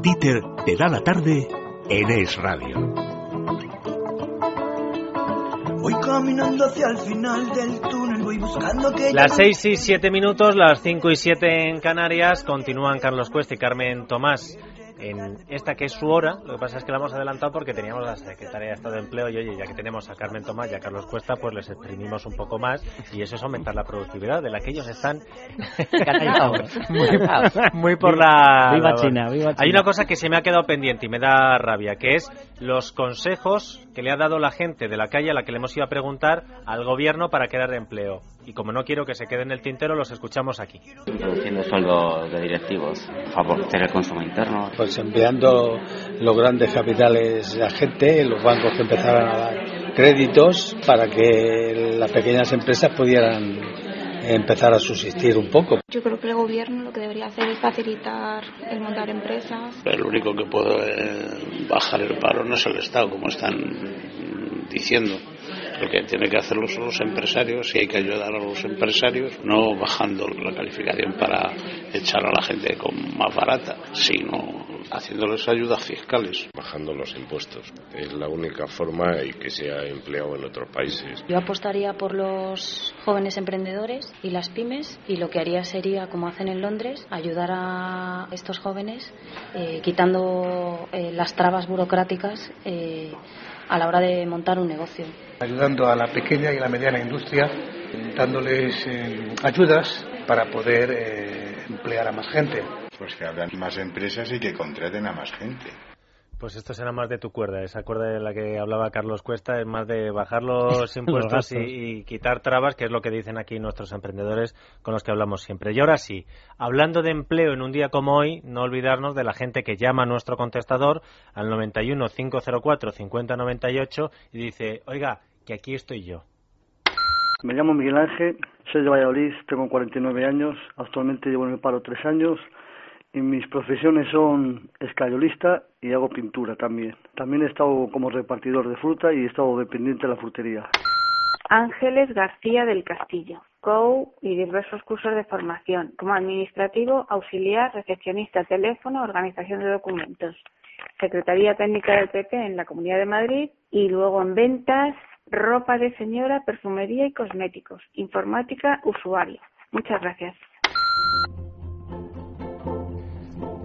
Dieter te da la tarde en Es Radio. Voy caminando hacia el final del túnel, voy buscando que... Las 6 y 7 minutos, las 5 y 7 en Canarias, continúan Carlos Cuesta y Carmen Tomás en esta que es su hora. Lo que pasa es que la hemos adelantado porque teníamos la Secretaría de Estado de Empleo y oye, ya que tenemos a Carmen Tomás y a Carlos Cuesta, pues les exprimimos un poco más y eso es aumentar la productividad de la que ellos están muy, por la... Viva China, viva China. Hay una cosa que se me ha quedado pendiente y me da rabia, que es los consejos que le ha dado la gente de la calle a la que le hemos ido a preguntar al gobierno para crear empleo. Y como no quiero que se quede en el tintero, los escuchamos aquí. Introduciendo sueldos de directivos, favorecer el consumo interno. Pues enviando los grandes capitales a gente, los bancos que empezaran a dar créditos para que las pequeñas empresas pudieran empezar a subsistir un poco. Yo creo que el gobierno lo que debería hacer es facilitar el montar empresas. Pero lo único que puede bajar el paro no es el Estado, como están diciendo. Lo que tiene que hacerlo son los empresarios y hay que ayudar a los empresarios, no bajando la calificación para echar a la gente con más barata, sino haciéndoles ayudas fiscales. Bajando los impuestos. Es la única forma y que se ha empleado en otros países. Yo apostaría por los jóvenes emprendedores y las pymes y lo que haría sería, como hacen en Londres, ayudar a estos jóvenes eh, quitando eh, las trabas burocráticas. Eh, a la hora de montar un negocio. Ayudando a la pequeña y la mediana industria, dándoles ayudas para poder emplear a más gente. Pues que abran más empresas y que contraten a más gente. Pues esto será más de tu cuerda, esa cuerda de la que hablaba Carlos Cuesta, es más de bajar los impuestos y, y, quitar trabas, que es lo que dicen aquí nuestros emprendedores con los que hablamos siempre. Y ahora sí, hablando de empleo en un día como hoy, no olvidarnos de la gente que llama a nuestro contestador al 91 504 5098 y dice, oiga, que aquí estoy yo. Me llamo Miguel Ángel, soy de Valladolid, tengo 49 años, actualmente llevo en el paro tres años mis profesiones son escayolista y hago pintura también. También he estado como repartidor de fruta y he estado dependiente de la frutería. Ángeles García del Castillo, COU y diversos cursos de formación, como administrativo, auxiliar, recepcionista, teléfono, organización de documentos, Secretaría Técnica del PP en la Comunidad de Madrid y luego en ventas, ropa de señora, perfumería y cosméticos, informática, usuario. Muchas gracias.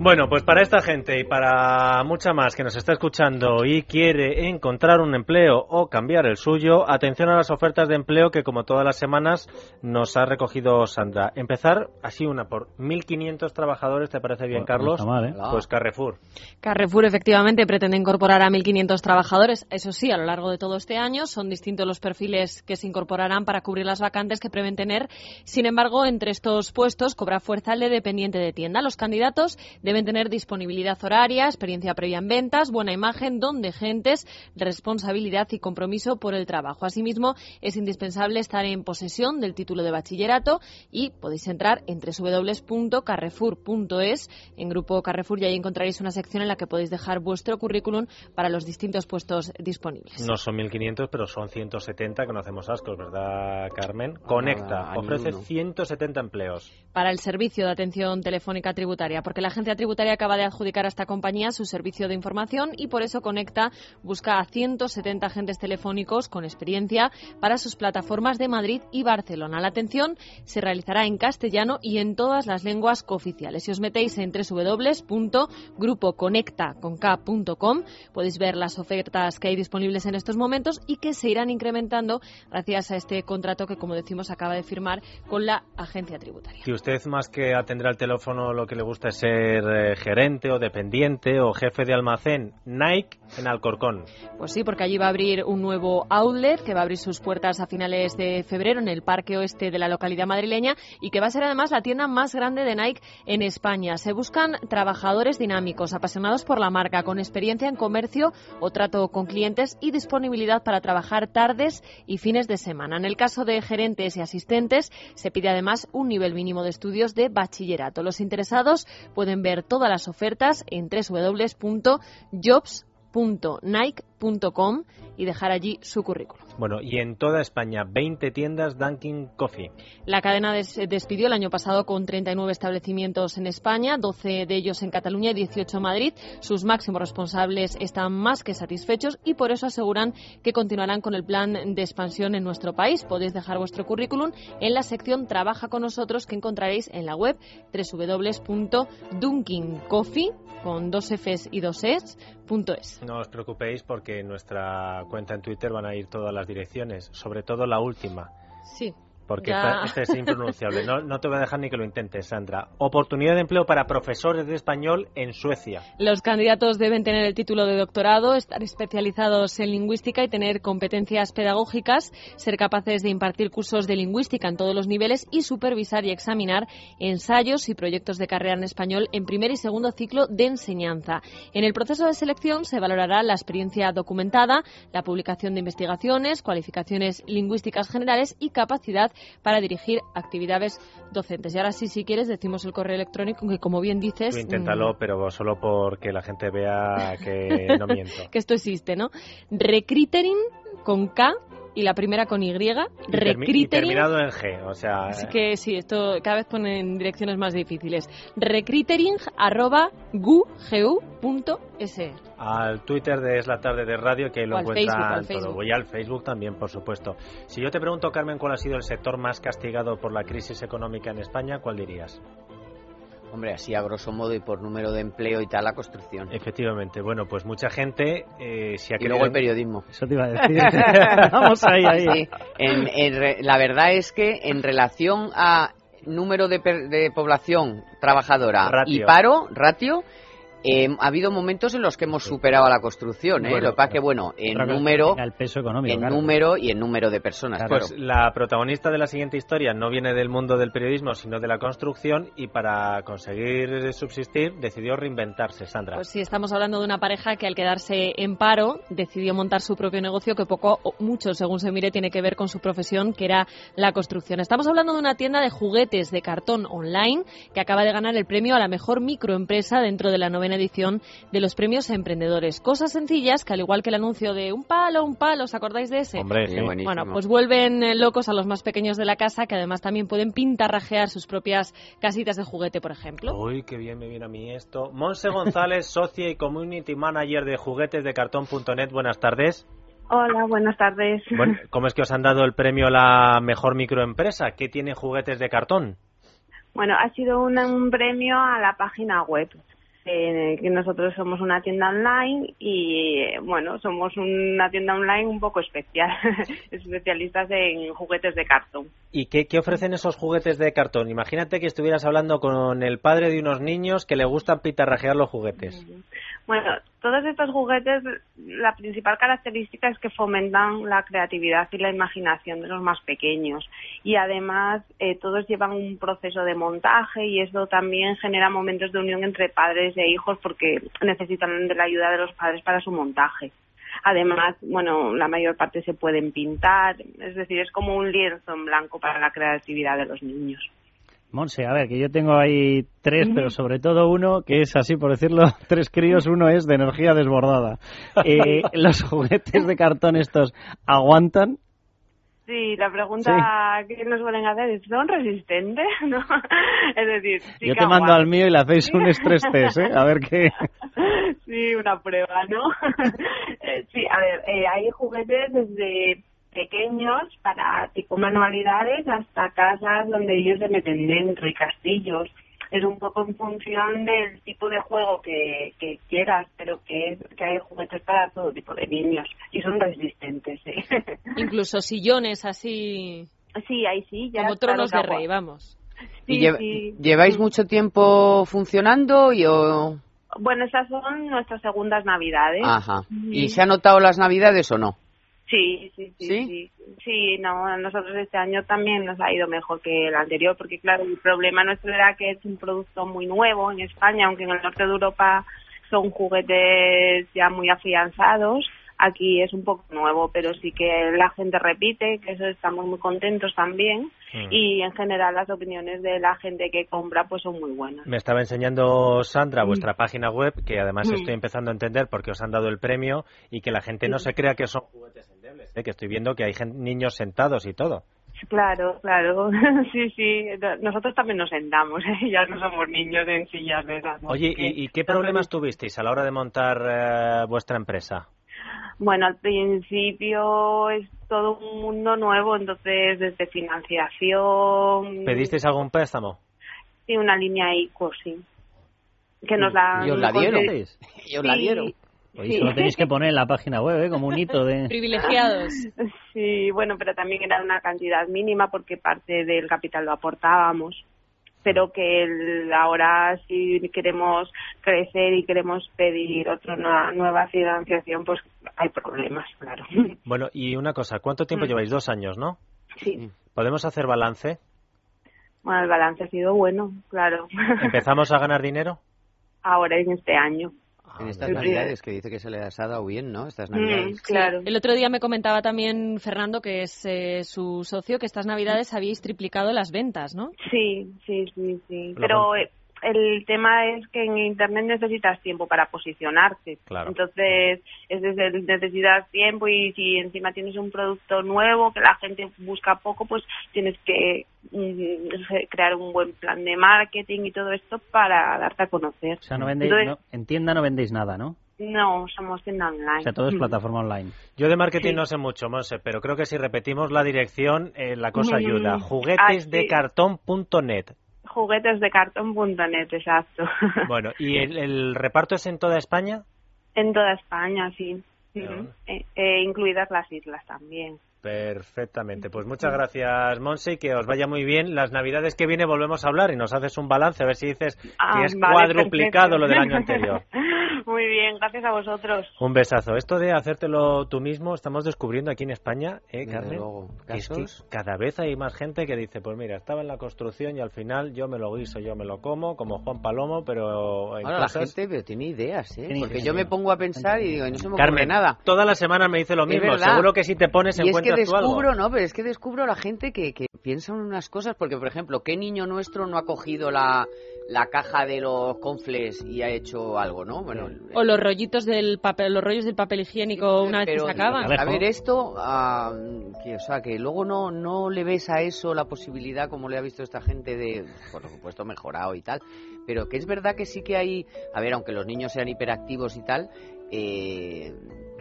Bueno, pues para esta gente y para mucha más que nos está escuchando y quiere encontrar un empleo o cambiar el suyo, atención a las ofertas de empleo que como todas las semanas nos ha recogido Sandra. Empezar así una por 1.500 trabajadores, ¿te parece bien, Carlos? No mal, ¿eh? Pues Carrefour. Carrefour efectivamente pretende incorporar a 1.500 trabajadores, eso sí, a lo largo de todo este año. Son distintos los perfiles que se incorporarán para cubrir las vacantes que prevén tener. Sin embargo, entre estos puestos cobra fuerza el de dependiente de tienda. Los candidatos deben tener disponibilidad horaria, experiencia previa en ventas, buena imagen, don de gentes, responsabilidad y compromiso por el trabajo. Asimismo, es indispensable estar en posesión del título de bachillerato y podéis entrar en www.carrefour.es. En Grupo Carrefour y ahí encontraréis una sección en la que podéis dejar vuestro currículum para los distintos puestos disponibles. No son 1.500, pero son 170, que no hacemos ascos, ¿verdad, Carmen? Conecta, ofrece 170 empleos. Para el servicio de atención telefónica tributaria, porque la agencia tributaria acaba de adjudicar a esta compañía su servicio de información y por eso Conecta busca a 170 agentes telefónicos con experiencia para sus plataformas de Madrid y Barcelona. La atención se realizará en castellano y en todas las lenguas cooficiales. Si os metéis en www.grupoconecta.com podéis ver las ofertas que hay disponibles en estos momentos y que se irán incrementando gracias a este contrato que, como decimos, acaba de firmar con la agencia tributaria. Si usted más que atender al teléfono lo que le gusta es ser eh, gerente o dependiente o jefe de almacén, Nike en Alcorcón. Pues sí, porque allí va a abrir un nuevo outlet que va a abrir sus puertas a finales de febrero en el Parque Oeste de la localidad madrileña y que va a ser además la tienda más grande de Nike en España. Se buscan trabajadores dinámicos, apasionados por la marca, con experiencia en comercio o trato con clientes y disponibilidad para trabajar tardes y fines de semana. En el caso de gerentes y asistentes, se pide además un nivel mínimo de estudios de bachillerato. Los interesados pueden ver todas las ofertas en www.jobs.nike.com y dejar allí su currículum. Bueno, y en toda España, 20 tiendas Dunkin Coffee. La cadena despidió el año pasado con 39 establecimientos en España, 12 de ellos en Cataluña y 18 en Madrid. Sus máximos responsables están más que satisfechos y por eso aseguran que continuarán con el plan de expansión en nuestro país. Podéis dejar vuestro currículum en la sección Trabaja con nosotros que encontraréis en la web www.dunkincoffee con dos Fs y dos Es, no os preocupéis porque en nuestra cuenta en Twitter van a ir todas las direcciones, sobre todo la última. Sí porque este es impronunciable. No, no, te voy a dejar ni que lo intentes, Sandra. Oportunidad de empleo para profesores de español en Suecia. Los candidatos deben tener el título de doctorado, estar especializados en lingüística y tener competencias pedagógicas, ser capaces de impartir cursos de lingüística en todos los niveles y supervisar y examinar ensayos y proyectos de carrera en español en primer y segundo ciclo de enseñanza. En el proceso de selección se valorará la experiencia documentada, la publicación de investigaciones, cualificaciones lingüísticas generales y capacidad para dirigir actividades docentes. Y ahora sí, si quieres, decimos el correo electrónico que, como bien dices... inténtalo, mm, pero solo porque la gente vea que no miento. que esto existe, ¿no? Recritering con K y la primera con Y, Recritering. terminado en G, o sea. Así que sí, esto cada vez ponen direcciones más difíciles. Recritering arroba Al Twitter de Es la Tarde de Radio, que lo encuentran todo. Voy al Facebook también, por supuesto. Si yo te pregunto, Carmen, cuál ha sido el sector más castigado por la crisis económica en España, ¿cuál dirías? Hombre, así a grosso modo y por número de empleo y tal, la construcción. Efectivamente. Bueno, pues mucha gente eh, ha Y luego el periodismo. Eso te iba a decir. Vamos ahí, ahí. la verdad es que en relación a número de, de población trabajadora y paro, ratio, eh, ha habido momentos en los que hemos superado a la construcción, ¿eh? lo que pasa que, bueno, en número, el peso económico, en número y en número de personas. Pues la protagonista de la siguiente historia no viene del mundo del periodismo, sino de la construcción y para conseguir subsistir decidió reinventarse, Sandra. Pues sí, estamos hablando de una pareja que al quedarse en paro decidió montar su propio negocio que poco o mucho, según se mire, tiene que ver con su profesión, que era la construcción. Estamos hablando de una tienda de juguetes de cartón online que acaba de ganar el premio a la mejor microempresa dentro de la novena edición de los premios emprendedores. Cosas sencillas que, al igual que el anuncio de un palo, un palo, ¿os acordáis de ese? Hombre, Bueno, pues vuelven eh, locos a los más pequeños de la casa, que además también pueden pintarrajear sus propias casitas de juguete, por ejemplo. Uy, qué bien me viene a mí esto. Monse González, socia y community manager de juguetes de cartón.net. Buenas tardes. Hola, buenas tardes. Bueno, ¿Cómo es que os han dado el premio a la mejor microempresa? ¿Qué tiene juguetes de cartón? Bueno, ha sido un premio a la página web que nosotros somos una tienda online y bueno, somos una tienda online un poco especial, especialistas en juguetes de cartón. ¿Y qué, qué, ofrecen esos juguetes de cartón? Imagínate que estuvieras hablando con el padre de unos niños que le gustan pitarrajear los juguetes. Bueno, todos estos juguetes, la principal característica es que fomentan la creatividad y la imaginación de los más pequeños. Y además, eh, todos llevan un proceso de montaje y eso también genera momentos de unión entre padres e hijos porque necesitan de la ayuda de los padres para su montaje. Además, bueno, la mayor parte se pueden pintar, es decir, es como un lienzo en blanco para la creatividad de los niños. Monse, a ver, que yo tengo ahí tres, pero sobre todo uno que es así, por decirlo, tres críos, uno es de energía desbordada. Eh, ¿Los juguetes de cartón estos aguantan? Sí, la pregunta que nos suelen hacer es, ¿son resistentes? ¿No? Es decir, Yo te mando al mío y le hacéis un estrés test, ¿eh? A ver qué... Sí, una prueba, ¿no? Eh, sí, a ver, eh, hay juguetes desde pequeños para tipo manualidades hasta casas donde ellos se meten dentro y castillos. Es un poco en función del tipo de juego que, que quieras, pero que, que hay juguetes para todo tipo de niños y son resistentes. Incluso sillones así. Sí, hay sillas. Como tronos de rey, vamos. ¿Y lleváis mucho tiempo funcionando y o... Bueno, esas son nuestras segundas navidades. Ajá. ¿Y se han notado las navidades o no? Sí, sí, sí, sí, no, nosotros este año también nos ha ido mejor que el anterior, porque claro, el problema nuestro era que es un producto muy nuevo en España, aunque en el norte de Europa son juguetes ya muy afianzados. aquí es un poco nuevo, pero sí que la gente repite, que eso estamos muy contentos también mm. y en general las opiniones de la gente que compra pues son muy buenas. Me estaba enseñando Sandra mm. vuestra página web, que además mm. estoy empezando a entender porque os han dado el premio y que la gente no se crea que son juguetes ¿eh? que estoy viendo que hay niños sentados y todo. Claro, claro, sí, sí, nosotros también nos sentamos, ¿eh? ya no somos niños en sillas de esas. Oye, ¿y, qué problemas tuvisteis a la hora de montar eh, vuestra empresa? Bueno, al principio es todo un mundo nuevo, entonces desde financiación... ¿Pedisteis algún préstamo? Sí, una línea ICO, sí. Que nos la... ¿Y os la dieron? ¿Y os la dieron? Eso lo tenéis que poner en la página web, ¿eh? como un hito de... Privilegiados. Sí, bueno, pero también era una cantidad mínima porque parte del capital lo aportábamos. Pero que ahora si queremos crecer y queremos pedir otra nueva financiación, pues hay problemas, claro. Bueno, y una cosa, ¿cuánto tiempo mm. lleváis? Dos años, ¿no? Sí. ¿Podemos hacer balance? Bueno, el balance ha sido bueno, claro. ¿Empezamos a ganar dinero? Ahora en este año. En estas navidades que dice que se les ha dado bien, ¿no? Estas mm, navidades. claro. El otro día me comentaba también Fernando, que es eh, su socio, que estas navidades habíais triplicado las ventas, ¿no? Sí, sí, sí, sí. Pero el tema es que en Internet necesitas tiempo para posicionarte. Entonces, es desde necesitas tiempo y si encima tienes un producto nuevo que la gente busca poco, pues tienes que mm, crear un buen plan de marketing y todo esto para darte a conocer. O sea, no vendéis, en tienda no vendéis nada, ¿no? No, somos tienda online. O sea, todo es plataforma online. Yo de marketing no sé mucho, Monse, pero creo que si repetimos la dirección, eh, la cosa ayuda. Juguetesdecartón.net juguetesdecartón.net, exacto. Bueno, ¿y el, reparto es en toda España? En toda España, sí. Eh, eh, incluidas las islas también. Perfectamente. Pues muchas gracias, Monse, y que os vaya muy bien. Las navidades que viene volvemos a hablar y nos haces un balance, a ver si dices que ah, es cuadruplicado lo del año anterior. Muy bien, gracias a vosotros. Un besazo. Esto de hacértelo tú mismo, estamos descubriendo aquí en España, ¿eh, Carmen? Es que cada vez hay más gente que dice, pues mira, estaba en la construcción y al final yo me lo guiso, yo me lo como, como Juan Palomo, pero en la gente pero tiene ideas, ¿eh? Porque yo me pongo a pensar y digo, no se me Carmen, nada. toda la semana me dice lo mismo. Seguro que si te pones en cuenta descubro, ¿no? Pero es que descubro a la gente que, que piensa en unas cosas, porque, por ejemplo, ¿qué niño nuestro no ha cogido la, la caja de los confles y ha hecho algo, ¿no? Bueno, o los rollitos del papel, los rollos del papel higiénico una vez que se acaban. A ver, esto, que, o sea, que luego no, no le ves a eso la posibilidad, como le ha visto esta gente, de, por supuesto, mejorado y tal, pero que es verdad que sí que hay, a ver, aunque los niños sean hiperactivos y tal, eh,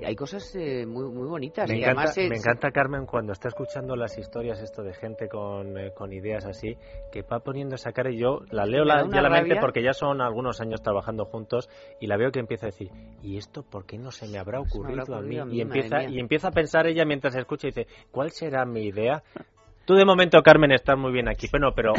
hay cosas eh, muy, muy bonitas. Me, encanta, me encanta, Carmen, cuando está escuchando las historias esto de gente con, eh, con ideas así, que va poniendo esa cara y yo la leo la, ya la mente porque ya son algunos años trabajando juntos y la veo que empieza a decir, ¿y esto por qué no se me habrá ocurrido, a mí? y, empieza, y empieza a pensar ella mientras escucha y dice, ¿cuál será mi idea? Tú de momento, Carmen, estás muy bien aquí, pero, pero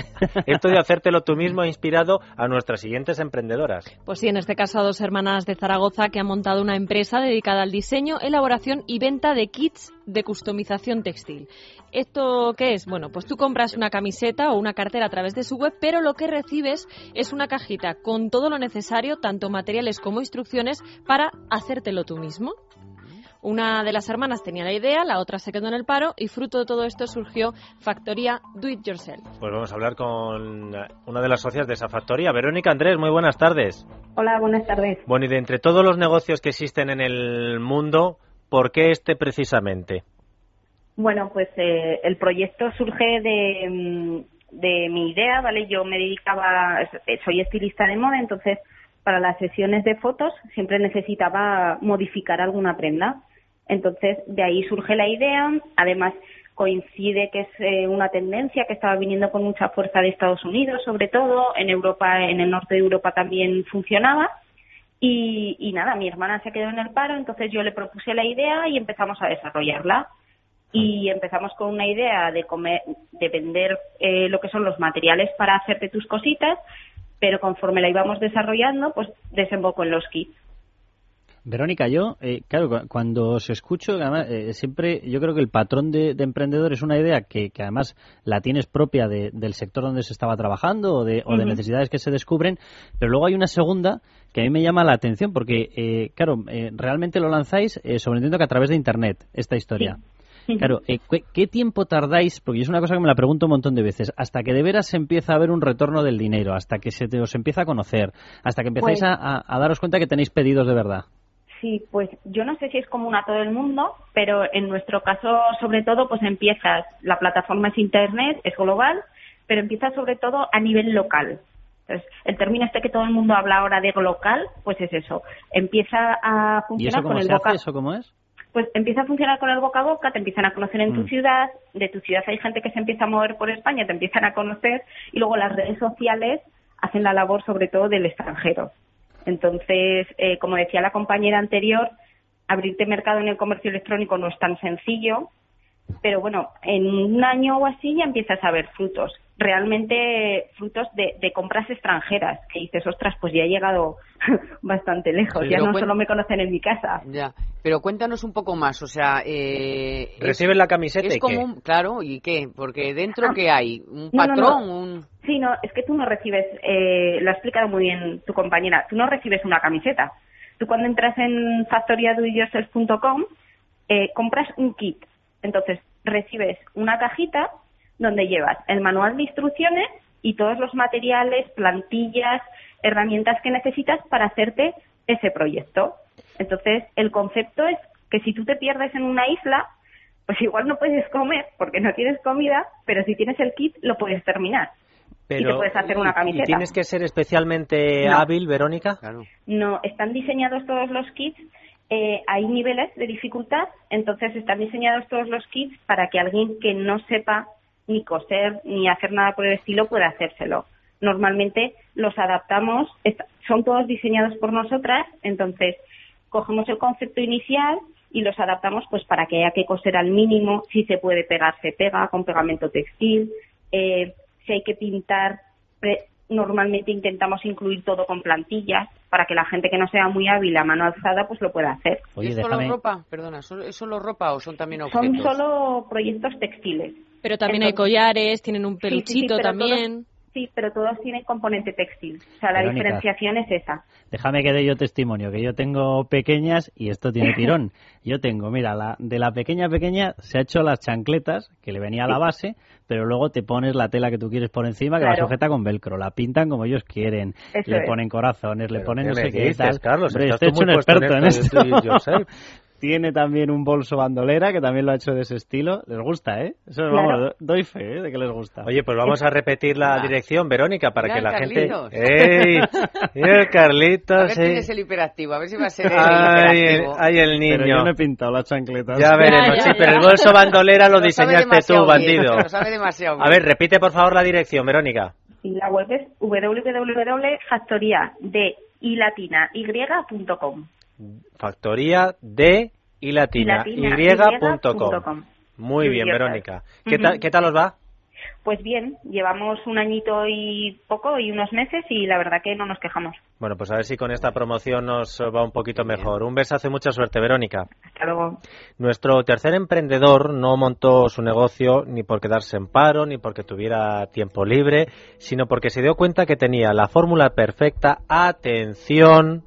esto de hacértelo tú mismo ha inspirado a nuestras siguientes emprendedoras. Pues sí, en este caso a dos hermanas de Zaragoza que han montado una empresa dedicada al diseño, elaboración y venta de kits de customización textil. ¿Esto qué es? Bueno, pues tú compras una camiseta o una cartera a través de su web, pero lo que recibes es una cajita con todo lo necesario, tanto materiales como instrucciones, para hacértelo tú mismo. Una de las hermanas tenía la idea, la otra se quedó en el paro y fruto de todo esto surgió Factoría Do It Yourself. Pues vamos a hablar con una de las socias de esa factoría, Verónica Andrés, muy buenas tardes. Hola, buenas tardes. Bueno, y de entre todos los negocios que existen en el mundo, ¿por qué este precisamente? Bueno, pues eh, el proyecto surge de, mm, de mi idea, ¿vale? Yo me dedicaba, soy estilista de moda, entonces para las sesiones de fotos siempre necesitaba modificar alguna prenda. Entonces, de ahí surge la idea. Además, coincide que es eh, una tendencia que estaba viniendo con mucha fuerza de Estados Unidos, sobre todo. En Europa, en el norte de Europa también funcionaba. Y, nada, mi hermana se quedó en el paro, entonces yo le propuse la idea y empezamos a desarrollarla. Y empezamos con una idea de, comer, de vender eh, lo que son los materiales para hacerte tus cositas, pero conforme la íbamos desarrollando, pues desembocó en los kits. Verónica, yo, eh, claro, cuando os escucho, eh, siempre yo creo que el patrón de, emprendedor es una idea que, además la tienes propia del sector donde se estaba trabajando o de, necesidades que se descubren, pero luego hay una segunda que a mí me llama la atención porque, eh, claro, realmente lo lanzáis, sobreentiendo que a través de Internet, esta historia. Claro, ¿qué, tiempo tardáis? Porque es una cosa que me la pregunto un montón de veces. Hasta que de veras se empieza a ver un retorno del dinero, hasta que se os empieza a conocer, hasta que empezáis pues a, daros cuenta que tenéis pedidos de verdad. Sí, pues yo no sé si es común a todo el mundo, pero en nuestro caso, sobre todo, pues empiezas, la plataforma es Internet, es global, pero empieza sobre todo a nivel local. Entonces, el término este que todo el mundo habla ahora de local, pues es eso. Empieza a funcionar con el boca. ¿Eso cómo es? Pues empieza a funcionar con el boca a boca, te empiezan a conocer en tu mm. ciudad, de tu ciudad hay gente que se empieza a mover por España, te empiezan a conocer y luego las redes sociales hacen la labor sobre todo del extranjero. Entonces, eh, como decía la compañera anterior, abrirte mercado en el comercio electrónico no es tan sencillo, pero bueno, en un año o así ya empiezas a ver frutos. Realmente frutos de, compras extranjeras, que dices, ostras, pues ya he llegado bastante lejos, ya no solo me conocen en mi casa. Ya, pero cuéntanos un poco más, o sea... Eh, ¿Reciben la camiseta es y como, Claro, ¿y qué? Porque dentro, ah, ¿qué hay? ¿Un patrón? Un... Sí, no, es que tú no recibes, eh, lo ha explicado muy bien tu compañera, tú no recibes una camiseta. Tú cuando entras en factoriadoyourself.com eh, compras un kit entonces, recibes una cajita donde llevas el manual de instrucciones y todos los materiales, plantillas, herramientas que necesitas para hacerte ese proyecto. Entonces, el concepto es que si tú te pierdes en una isla, pues igual no puedes comer porque no tienes comida, pero si tienes el kit lo puedes terminar. y te puedes hacer una camiseta. ¿Y tienes que ser especialmente hábil, Verónica? No, están diseñados todos los kits eh, hay niveles de dificultad, entonces están diseñados todos los kits para que alguien que no sepa ni coser ni hacer nada por el estilo pueda hacérselo. Normalmente los adaptamos, son todos diseñados por nosotras, entonces cogemos el concepto inicial y los adaptamos pues para que haya que coser al mínimo, si se puede pegar se pega con pegamento textil, eh, si hay que pintar normalmente intentamos incluir todo con plantillas para que la gente que no sea muy hábil a mano alzada pues lo pueda hacer. ¿Es solo ropa? Perdona, ¿es solo ropa o son también objetos? Son solo proyectos textiles. Pero también hay collares, tienen un peluchito también. Sí, pero todos tienen componente textil. O sea, la diferenciación es esa. Déjame que dé yo testimonio, que yo tengo pequeñas y esto tiene tirón. yo tengo, mira, la, de la pequeña pequeña se ha hecho las chancletas, que le venía a la base, pero luego te pones la tela que tú quieres por encima, que va sujeta con velcro. La pintan como ellos quieren. le ponen corazones, le ponen no sé qué tal. Carlos, estoy hecho un experto en esto. Tiene también un bolso bandolera que también lo ha hecho de ese estilo. Les gusta, ¿eh? Eso vamos, doy fe ¿eh? de que les gusta. Oye, pues vamos a repetir la dirección, Verónica, para que la gente. ¡Ey! el Carlitos! A ver quién es el hiperactivo, a ver si va a ser el hiperactivo. Ay, el niño. Pero yo no he pintado las chancletas. Ya veremos, sí, pero el bolso bandolera lo, diseñaste tú, bandido. A ver, repite por favor la dirección, Verónica. La web es www.factoría.com factoría de y latina, y.com. Muy bien, Verónica. ¿Qué, tal, ¿Qué tal os va? Pues bien, llevamos un añito y poco y unos meses y la verdad que no nos quejamos. Bueno, pues a ver si con esta promoción nos va un poquito mejor. Un beso, hace mucha suerte, Verónica. Hasta luego. Nuestro tercer emprendedor no montó su negocio ni por quedarse en paro, ni porque tuviera tiempo libre, sino porque se dio cuenta que tenía la fórmula perfecta, atención,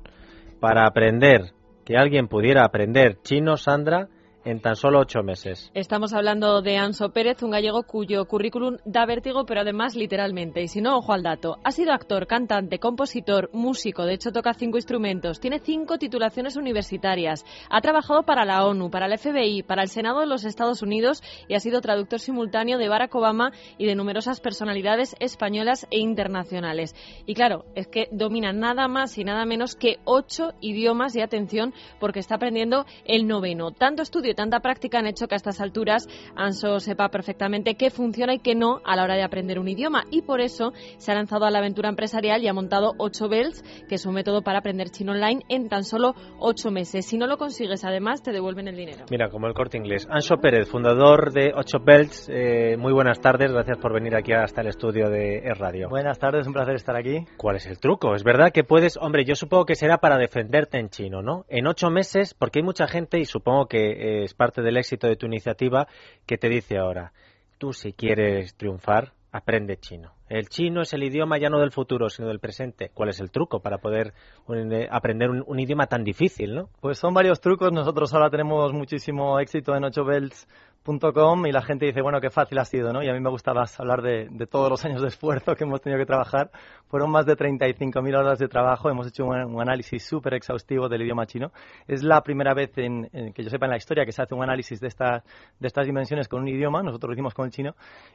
para aprender, que alguien pudiera aprender chino, Sandra, en tan solo ocho meses. Estamos hablando de Anso Pérez, un gallego cuyo currículum da vértigo, pero además literalmente. Y si no, ojo al dato. Ha sido actor, cantante, compositor, músico, de hecho toca cinco instrumentos, tiene cinco titulaciones universitarias, ha trabajado para la ONU, para el FBI, para el Senado de los Estados Unidos y ha sido traductor simultáneo de Barack Obama y de numerosas personalidades españolas e internacionales. Y claro, es que domina nada más y nada menos que ocho idiomas y atención porque está aprendiendo el noveno. Tanto estudio tanta práctica han hecho que a estas alturas Anso sepa perfectamente qué funciona y qué no a la hora de aprender un idioma y por eso se ha lanzado a la aventura empresarial y ha montado 8 Bells, que es un método para aprender chino online en tan solo 8 meses. Si no lo consigues, además, te devuelven el dinero. Mira, como el corte inglés. Anso Pérez, fundador de 8 Belts, eh, muy buenas tardes, gracias por venir aquí hasta el estudio de e Radio. Buenas tardes, un placer estar aquí. ¿Cuál es el truco? Es verdad que puedes, hombre, yo supongo que será para defenderte en chino, ¿no? En 8 meses, porque hay mucha gente, y supongo que eh, es parte del éxito de tu iniciativa, que te dice ahora, tú si quieres triunfar, aprende chino. El chino es el idioma ya no del futuro, sino del presente. ¿Cuál es el truco para poder eh, aprender un, idioma tan difícil, no? Pues son varios trucos. Nosotros ahora tenemos muchísimo éxito en 8 Belts y la gente dice, bueno, qué fácil ha sido, ¿no? Y a mí me gustaba hablar de, todos los años de esfuerzo que hemos tenido que trabajar. Fueron más de 35.000 horas de trabajo, hemos hecho un, análisis súper exhaustivo del idioma chino. Es la primera vez en, que yo sepa en la historia que se hace un análisis de, esta, de estas dimensiones con un idioma, nosotros lo hicimos con el chino,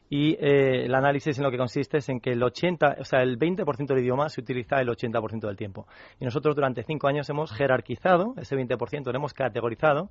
y eh, el análisis en lo que consiste es en que el 80, o sea, el 20% del idioma se utiliza el 80% del tiempo. Y nosotros durante cinco años hemos jerarquizado ese 20%, lo hemos categorizado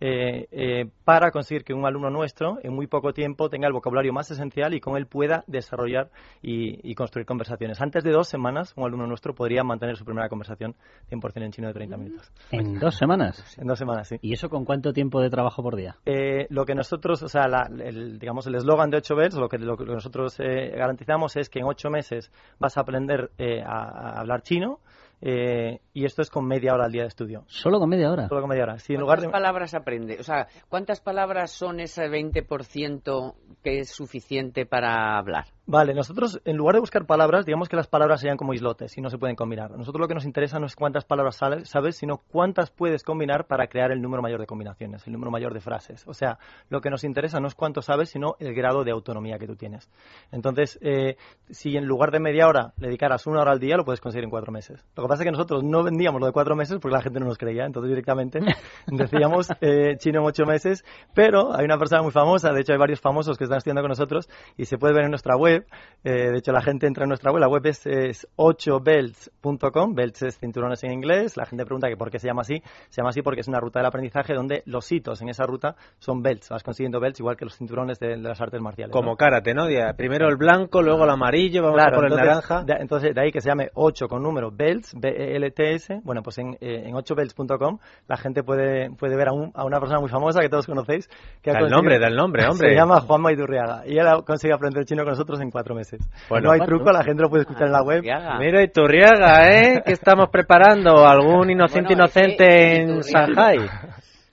eh, eh, para conseguir que un alumno nuestro en muy poco tiempo tenga el vocabulario más esencial y con él pueda desarrollar y, construir conversaciones. Antes de dos semanas, un alumno nuestro podría mantener su primera conversación 100% en chino de 30 minutos. ¿En dos semanas? En dos semanas, sí. ¿Y eso con cuánto tiempo de trabajo por día? Eh, lo que nosotros, o sea, el, digamos, el eslogan de 8 Bells, lo que, lo que nosotros garantizamos es que en ocho meses vas a aprender a hablar chino, eh, y esto es con media hora al día de estudio. ¿Solo con media hora? Solo con media hora. Sí, en lugar de... palabras aprende? O sea, ¿cuántas palabras son ese 20% que es suficiente para hablar? Vale, nosotros en lugar de buscar palabras, digamos que las palabras serían como islotes y no se pueden combinar. Nosotros lo que nos interesa no es cuántas palabras sabes, sino cuántas puedes combinar para crear el número mayor de combinaciones, el número mayor de frases. O sea, lo que nos interesa no es cuánto sabes, sino el grado de autonomía que tú tienes. Entonces, eh, si en lugar de media hora le dedicaras una hora al día, lo puedes conseguir en cuatro meses. Lo que pasa es que nosotros no vendíamos lo de cuatro meses porque la gente no nos creía, entonces directamente decíamos eh, chino en ocho meses, pero hay una persona muy famosa, de hecho hay varios famosos que están estudiando con nosotros y se puede ver en nuestra web eh, de hecho, la gente entra en nuestra web, la web es, 8belts.com, belts es cinturones en inglés, la gente pregunta que por qué se llama así, se llama así porque es una ruta del aprendizaje donde los hitos en esa ruta son belts, vas consiguiendo belts igual que los cinturones de, las artes marciales. Como karate, ¿no? Primero el blanco, luego el amarillo, vamos a por el naranja. entonces, de ahí que se llame 8 con número belts, B-E-L-T-S, bueno, pues en, eh, en 8belts.com la gente puede, puede ver a, a, una persona muy famosa que todos conocéis. Que da el nombre, da el nombre, hombre. Se llama Juan Maidurriaga y él ha conseguido aprender chino con nosotros en cuatro meses. Bueno, no hay truco, la gente lo puede escuchar en la web. Mira, Iturriaga, ¿eh? ¿Qué estamos preparando? ¿Algún inocente inocente en Shanghai?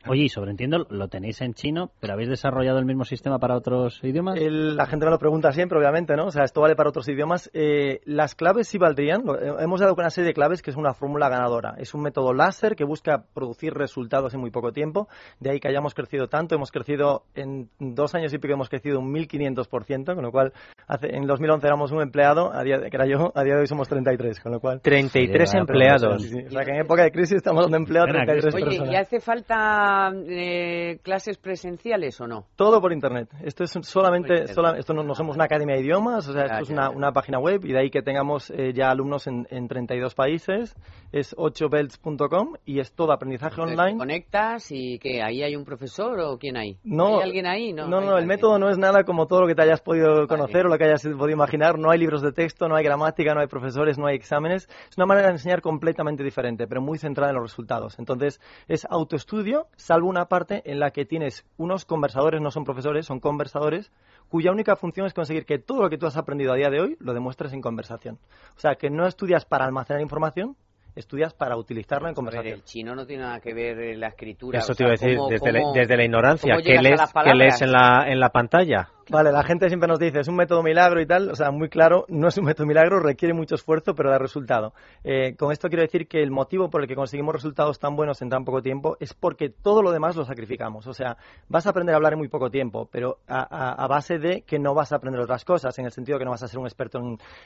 Oye, y sobreentiendo, lo tenéis en chino, pero ¿habéis desarrollado el mismo sistema para otros idiomas? la gente me lo pregunta siempre, obviamente, ¿no? O sea, esto vale para otros idiomas. Eh, las claves sí valdrían. Eh, hemos dado con una serie de claves que es una fórmula ganadora. Es un método láser que busca producir resultados en muy poco tiempo. De ahí que hayamos crecido tanto. Hemos crecido en dos años y pico, hemos crecido un 1.500%, con lo cual hace, en 2011 éramos un empleado, a día, que era yo, a día de hoy somos 33, con lo cual... 33 empleados. O sea, que en época de crisis estamos dando empleo a 33 personas. ¿y hace falta eh, clases presenciales o no? Todo por internet. Esto es solamente, esto no, somos una academia de idiomas, o sea, esto es una, una, página web y de ahí que tengamos eh, ya alumnos en, en, 32 países. Es 8belts.com y es todo aprendizaje online. ¿Conectas y que ahí hay un profesor o quién hay? No, ¿Hay alguien ahí? No, no, no el método no es nada como todo lo que te hayas podido conocer o lo que hayas podido imaginar. No hay libros de texto, no hay gramática, no hay profesores, no hay exámenes. Es una manera de enseñar completamente diferente, pero muy centrada en los resultados. Entonces, es autoestudio, salvo una parte en la que tienes unos conversadores, no son profesores, son conversadores, cuya única función es conseguir que todo lo que tú has aprendido a día de hoy lo demuestres en conversación. O sea, que no estudias para almacenar información, estudias para utilizarlo en conversación. el chino no tiene nada que ver en la escritura. Eso te iba a decir, desde, la, desde, la, ignorancia, ¿qué lees, ¿qué lees en la, en la pantalla? Vale, la gente siempre nos dice, es un método milagro y tal, o sea, muy claro, no es un método milagro, requiere mucho esfuerzo, pero da resultado. Eh, con esto quiero decir que el motivo por el que conseguimos resultados tan buenos en tan poco tiempo es porque todo lo demás lo sacrificamos. O sea, vas a aprender a hablar en muy poco tiempo, pero a, base de que no vas a aprender otras cosas, en el sentido que no vas a ser un experto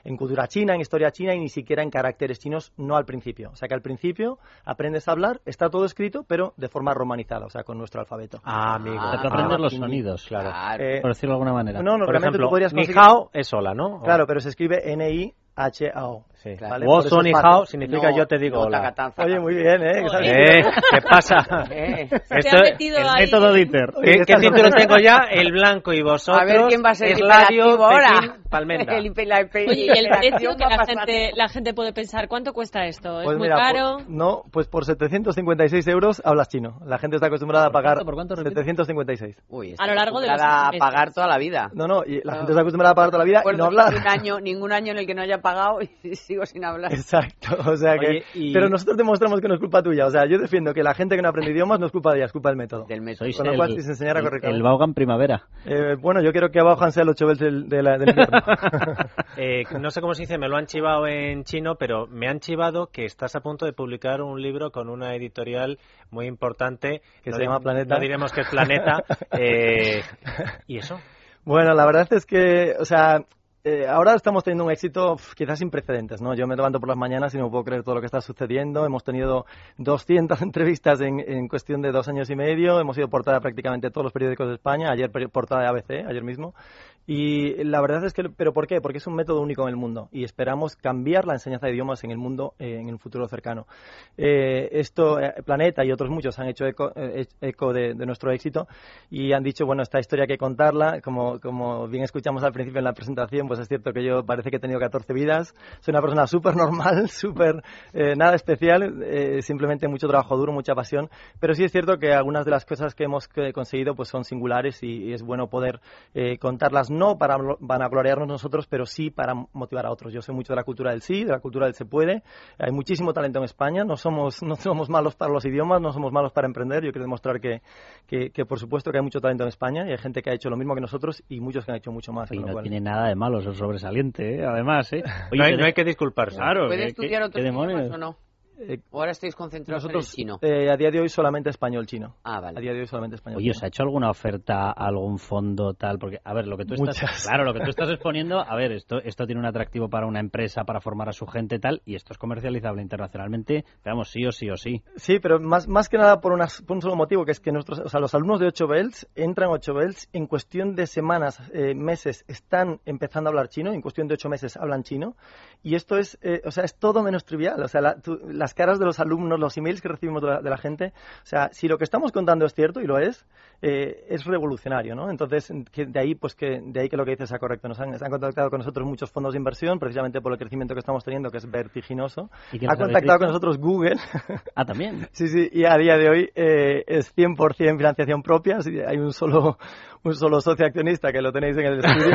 en, cultura china, en historia china y ni siquiera en caracteres chinos, no al principio. O sea, que al principio aprendes a hablar, está todo escrito, pero de forma romanizada, o sea, con nuestro alfabeto. Ah, amigo. aprender los sonidos, claro. por decirlo de alguna manera. No, no, Por ejemplo, tú podrías conseguir... Ni hao es sola, ¿no? Claro, pero se escribe N-I-H-A-O. Sí. ¿Vale? ni how significa yo te digo hola. Oye, muy bien, ¿eh? ¿Eh? ¿Qué pasa? Eh. Esto, el ahí. método Dieter. ¿Qué, ¿qué título tengo ya? El blanco y vosotros. A ver quién va a ser el ahora. Palmera. El, la, Oye, y el precio que la gente, la gente puede pensar, ¿cuánto cuesta esto? ¿Es pues muy caro? no, pues por 756 euros hablas chino. La gente está acostumbrada a pagar ¿Por cuánto, 756. Uy, a lo largo de los a pagar toda la vida. No, no, y la gente está acostumbrada a pagar toda la vida y no hablar. Ningún año, ningún año en el que no haya pagado y sigo sin hablar. Exacto, o sea que... Pero nosotros demostramos que no es culpa tuya. O sea, yo defiendo que la gente que no aprende idiomas no es culpa de ella, es culpa del método. Del método. Con lo cual, si se enseñara correctamente. El Vaughan primavera. Eh, bueno, yo quiero que Vaughan sea el 8 del, de la, del invierno. eh, no sé cómo se dice, me lo han chivado en chino, pero me han chivado que estás a punto de publicar un libro con una editorial muy importante. Que se llama Planeta. No diremos que es Planeta. eh, ¿Y eso? Bueno, la verdad es que, o sea, eh, ahora estamos teniendo un éxito quizás sin precedentes, ¿no? Yo me levanto por las mañanas y no puedo creer todo lo que está sucediendo. Hemos tenido 200 entrevistas en, en, cuestión de dos años y medio. Hemos sido portada prácticamente todos los periódicos de España. Ayer portada de ABC, ayer mismo. Y la verdad es que, ¿pero por qué? Porque es un método único en el mundo y esperamos cambiar la enseñanza de idiomas en el mundo eh, en el futuro cercano. Eh, esto, eh, Planeta y otros muchos han hecho eco, eco de, nuestro éxito y han dicho, bueno, esta historia hay que contarla. Como, como bien escuchamos al principio en la presentación, pues es cierto que yo parece que he tenido 14 vidas. Soy una persona súper normal, súper nada especial, simplemente mucho trabajo duro, mucha pasión. Pero sí es cierto que algunas de las cosas que hemos conseguido pues son singulares y, y es bueno poder contarlas no para vanagloriarnos nosotros, pero sí para motivar a otros. Yo sé mucho de la cultura del sí, de la cultura del se puede. Hay muchísimo talento en España. No somos, no somos malos para los idiomas, no somos malos para emprender. Yo quiero demostrar que, que, por supuesto que hay mucho talento en España y hay gente que ha hecho lo mismo que nosotros y muchos que han hecho mucho más. Y no tiene nada de malo, es sobresaliente, ¿eh? además. ¿eh? no, hay, que disculparse. Claro, ¿Puede estudiar otros idiomas o no? Eh, ahora estáis concentrados nosotros, en el chino? Eh, a día de hoy solamente español-chino. Ah, vale. A día de hoy solamente español. Oye, ¿os ha hecho alguna oferta, algún fondo tal? Porque, a ver, lo que tú estás, claro, lo que tú estás exponiendo, a ver, esto, esto tiene un atractivo para una empresa para formar a su gente tal, y esto es comercializable internacionalmente, veamos, sí o sí o sí. Sí, pero más, más que nada por, un solo motivo, que es que nuestros, o sea, los alumnos de 8 Bells entran a 8 Bells en cuestión de semanas, eh, meses, están empezando a hablar chino, en cuestión de 8 meses hablan chino, y esto es, o sea, es todo menos trivial, o sea, las caras de los alumnos los emails que recibimos de la, gente, o sea, si lo que estamos contando es cierto, y lo es, eh, es revolucionario, ¿no? Entonces, de ahí, pues que, de ahí que lo que dices sea correcto. Nos han, contactado con nosotros muchos fondos de inversión, precisamente por el crecimiento que estamos teniendo, que es vertiginoso. ha contactado con nosotros Google. Ah, también. sí, sí, y a día de hoy eh, es 100% financiación propia, hay un solo un solo socio accionista que lo tenéis en el estudio.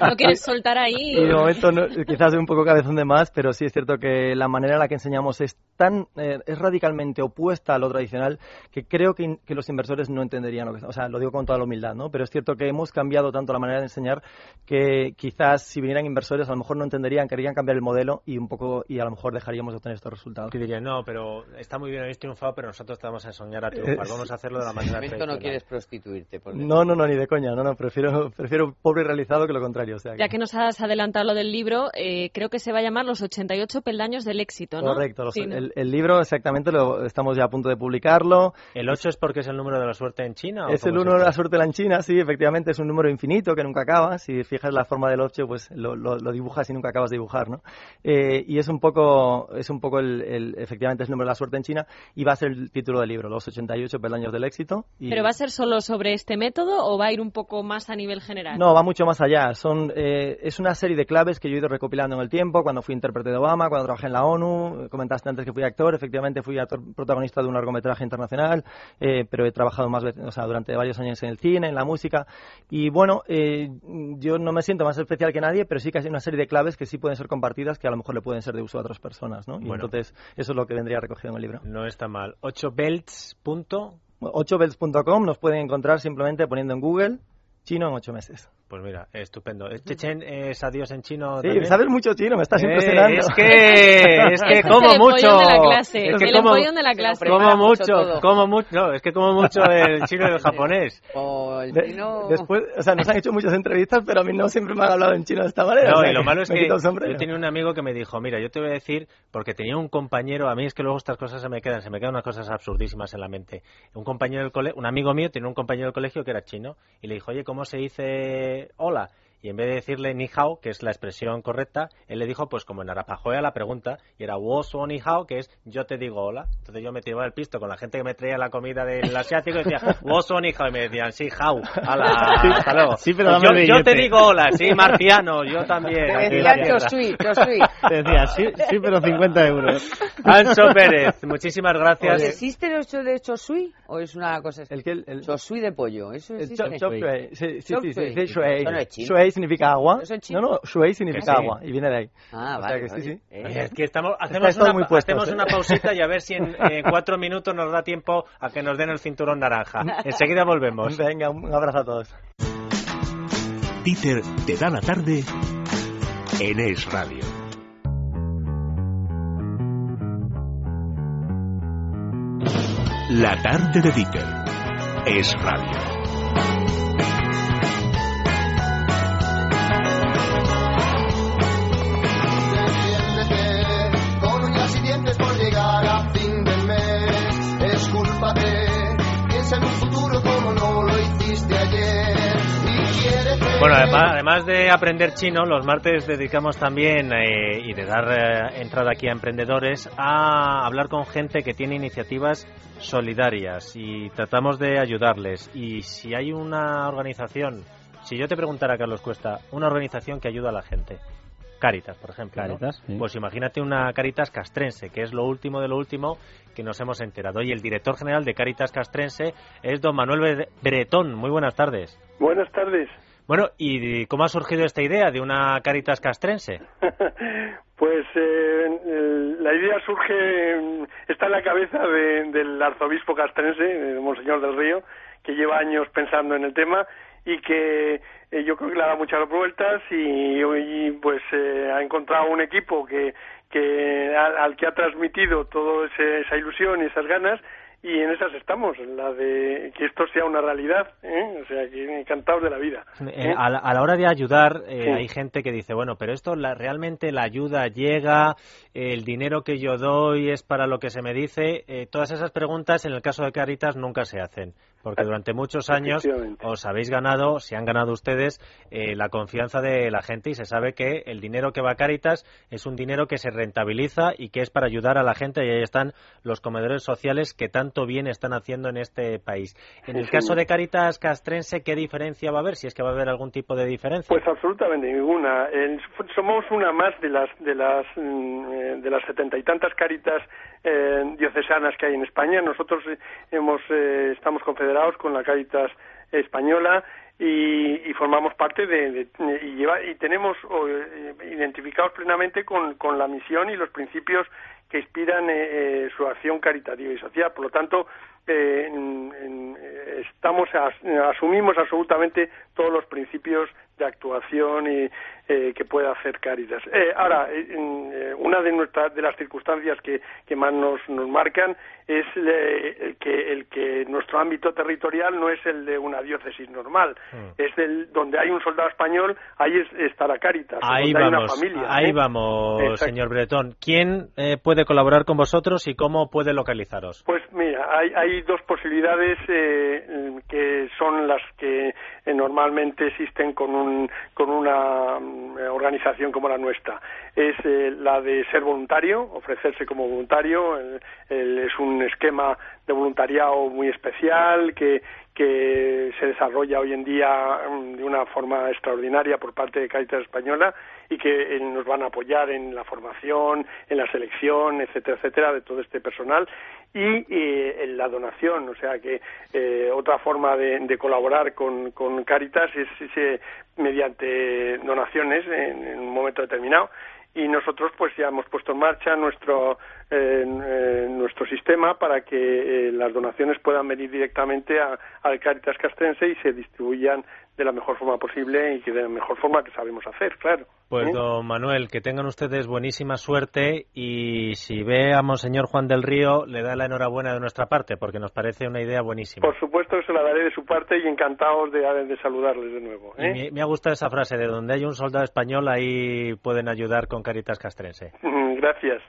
no quieres soltar ahí. Y de momento quizás es un poco cabezón de más, pero sí es cierto que la manera en la que enseñamos es tan eh, es radicalmente opuesta a lo tradicional que creo que, que, los inversores no entenderían lo que o sea lo digo con toda la humildad no pero es cierto que hemos cambiado tanto la manera de enseñar que quizás si vinieran inversores a lo mejor no entenderían querían cambiar el modelo y un poco y a lo mejor dejaríamos de obtener estos resultados. Que dirían no pero está muy bien habéis triunfado pero nosotros te vamos a soñar a triunfar. vamos a hacerlo de la manera esto no quieres prostituirte no no no ni de coña no no prefiero prefiero pobre y realizado que lo contrario o sea ya que nos has adelantado lo del libro eh, creo que se va a llamar los 88 peldaños del éxito no correcto el, el libro exactamente lo estamos ya a punto de publicarlo. ¿El 8 es porque es el número de la suerte en China? Es el número de la suerte en China, sí, efectivamente es un número infinito que nunca acaba. Si fijas la forma del 8, pues lo, lo, dibujas y nunca acabas de dibujar, ¿no? Eh, y es un poco, es un poco el, efectivamente es el número de la suerte en China y va a ser el título del libro, los 88 peldaños del éxito. ¿Pero va a ser solo sobre este método o va a ir un poco más a nivel general? No, va mucho más allá. Son, eh, es una serie de claves que yo he ido recopilando en el tiempo, cuando fui intérprete de Obama, cuando trabajé en la ONU, comentaste antes que fui actor, efectivamente fui actor protagonista de un largometraje internacional, eh, pero he trabajado más o sea, durante varios años en el cine, en la música. Y bueno, eh, yo no me siento más especial que nadie, pero sí que hay una serie de claves que sí pueden ser compartidas, que a lo mejor le pueden ser de uso a otras personas. ¿no? Y entonces, eso es lo que vendría recogido en el libro. No está mal. 8belts. 8belts.com nos pueden encontrar simplemente poniendo en Google chino en ocho meses. Pues mira, estupendo. ¿Chechen es adiós en chino? Sí, sabes mucho chino, me estás eh, impresionando. Es que, es que como mucho. Es que como, de la clase. como mucho, como mucho, no, es que como mucho el chino y el japonés. O el chino. después, o sea, nos han hecho muchas entrevistas, pero a mí no siempre me han hablado en chino de esta manera. No, y lo malo es que yo tenía un amigo que me dijo, mira, yo te voy a decir, porque tenía un compañero, a mí es que luego estas cosas se me quedan, se me quedan unas cosas absurdísimas en la mente. Un compañero del colegio, un amigo mío tenía un compañero del colegio que era chino, y le dijo, oye, ¿cómo se dice hola? Y en vez de decirle ni hao, que es la expresión correcta, él le dijo, pues como en Arapajoea la pregunta, y era woso ni hao, que es yo te digo hola. Entonces yo me tiraba el pisto con la gente que me traía la comida del asiático y decía woso ni hao, y me decían sí, hao, hasta luego. Sí, pero yo, yo, te digo hola, sí, marciano, yo también. Te decía chosui, chosui. Te decía sí, sí, pero 50 euros. Ancho Pérez, muchísimas gracias. ¿Existe el hecho de chosui o es una cosa? El que el, chosui de pollo, eso existe. El chosui, sí, sí, sí, sí, shuei. Shuei significa agua. No, no, shuei significa agua y viene de ahí. Ah, o vale. Sea que sí, sí. Es que estamos, hacemos, una, muy hacemos ¿eh? una pausita y a ver si en, en cuatro minutos nos da tiempo a que nos den el cinturón naranja. Enseguida volvemos. Venga, un abrazo a todos. Dieter te da la tarde en Es Radio. La tarde de Dieter es radio. Bueno, además, además de aprender chino, los martes dedicamos también eh, y de dar eh, entrada aquí a emprendedores a hablar con gente que tiene iniciativas solidarias y tratamos de ayudarles. Y si hay una organización, si yo te preguntara, Carlos Cuesta, una organización que ayuda a la gente, Caritas, por ejemplo. ¿no? Caritas, sí. Pues imagínate una Caritas castrense, que es lo último de lo último que nos hemos enterado. Y el director general de Caritas castrense es don Manuel Bre- Bretón. Muy buenas tardes. Buenas tardes. Bueno, ¿y cómo ha surgido esta idea de una Caritas castrense? Pues eh, el- la idea surge, está en la cabeza de- del arzobispo castrense, de Monseñor del Río, que lleva años pensando en el tema y que eh, yo creo que le ha dado muchas vueltas y hoy pues eh, ha encontrado un equipo que, que al, al que ha transmitido toda esa ilusión y esas ganas y en esas estamos, en la de que esto sea una realidad, ¿eh? o sea, que encantados de la vida. Eh, a, la, a la hora de ayudar, eh, Sí. hay gente que dice, bueno, pero esto la, realmente la ayuda llega, el dinero que yo doy es para lo que se me dice. Eh, todas esas preguntas, en el caso de Caritas, nunca se hacen, porque durante muchos años os habéis ganado, si han ganado ustedes, eh, la confianza de la gente y se sabe que el dinero que va a Caritas es un dinero que se rentabiliza y que es para ayudar a la gente y ahí están los comedores sociales que tanto bien están haciendo en este país. En Sí, el caso señor. de Caritas castrense, ¿qué diferencia va a haber? Si es que va a haber algún tipo de diferencia. Pues absolutamente ninguna. El- somos una más de las de las mm, eh, de las setenta y tantas caritas eh, diocesanas que hay en España. Nosotros eh, hemos eh, estamos confederados con la Caritas española y, y formamos parte de, y, lleva- y tenemos o, eh, identificados plenamente con, con la misión y los principios que inspiran eh, eh, su acción caritativa y social. Por lo tanto, eh, eh, estamos as- asumimos absolutamente todos los principios de actuación y, eh, que puede hacer Caritas. Eh, ahora, eh, una de nuestras de las circunstancias que, que más nos, nos marcan es eh, el que el que nuestro ámbito territorial no es el de una diócesis normal, es del donde hay un soldado español, ahí es- está la Caritas, o Ahí donde hay una vamos, familia. ahí ¿eh? vamos, Exacto. señor Bretón. ¿Quién eh, puede colaborar con vosotros y cómo puede localizaros? Pues mira, hay, hay dos posibilidades eh, que son las que eh, normalmente existen con, un, con una mm, organización como la nuestra. Es eh, la de ser voluntario, ofrecerse como voluntario. el- es un esquema de voluntariado muy especial que, que se desarrolla hoy en día mm, de una forma extraordinaria por parte de Caritas Española y que eh, nos van a apoyar en la formación, en la selección, etcétera, etcétera, de todo este personal. Y eh, en la donación, o sea que eh, otra forma de, de colaborar con, con Caritas es, ese mediante donaciones en, un momento determinado. Y nosotros pues ya hemos puesto en marcha nuestro eh, eh, nuestro sistema para que eh, las donaciones puedan venir directamente al Caritas Castrense y se distribuyan de la mejor forma posible y que de la mejor forma que sabemos hacer, claro. Pues ¿Eh? don Manuel, que tengan ustedes buenísima suerte y si ve a Monseñor Juan del Río, le da la enhorabuena de nuestra parte, porque nos parece una idea buenísima. Por supuesto que se la daré de su parte y encantados de, de saludarles de nuevo. Y ¿eh? me, me ha gustado esa frase de donde hay un soldado español, ahí pueden ayudar con Caritas Castrense. Gracias.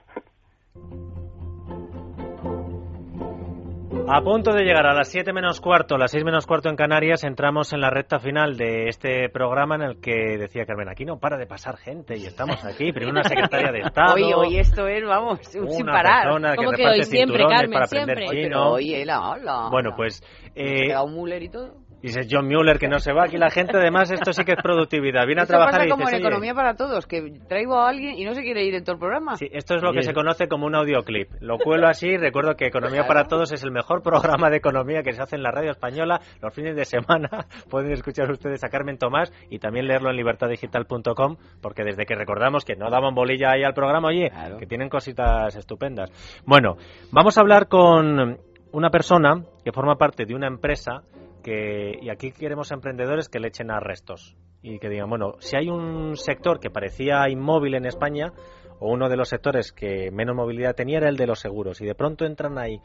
A punto de llegar a las 7 menos cuarto, las 6 menos cuarto en Canarias, entramos en la recta final de este programa en el que decía Carmen, aquí no para de pasar gente y estamos aquí, primero una secretaria de Estado. Hoy, hoy esto es, vamos, sin parar. Persona ¿Cómo que, que reparte hoy siempre, Carmen, para siempre? Oye, chino. pero oye, la, hola. Bueno, pues... ¿Te Eh, un Müller y todo? Dice John Mueller que no se va, aquí la gente además esto sí que es productividad, viene a trabajar pasa y como dices, en "Oye, Economía para Todos, que traigo a alguien y no se quiere ir en todo el programa. Sí, esto es lo que se conoce como un audioclip. Lo cuelo así, recuerdo que Economía para Todos es el mejor programa de economía que se hace en la radio española los fines de semana. Pueden escuchar ustedes a Carmen Tomás y también leerlo en libertaddigital.com porque desde que recordamos que no daban bolilla ahí al programa, oye, que tienen cositas estupendas. Bueno, vamos a hablar con una persona que forma parte de una empresa que, y aquí queremos emprendedores que le echen arrestos y que digan, bueno, si hay un sector que parecía inmóvil en España, o uno de los sectores que menos movilidad tenía era el de los seguros, y de pronto entran ahí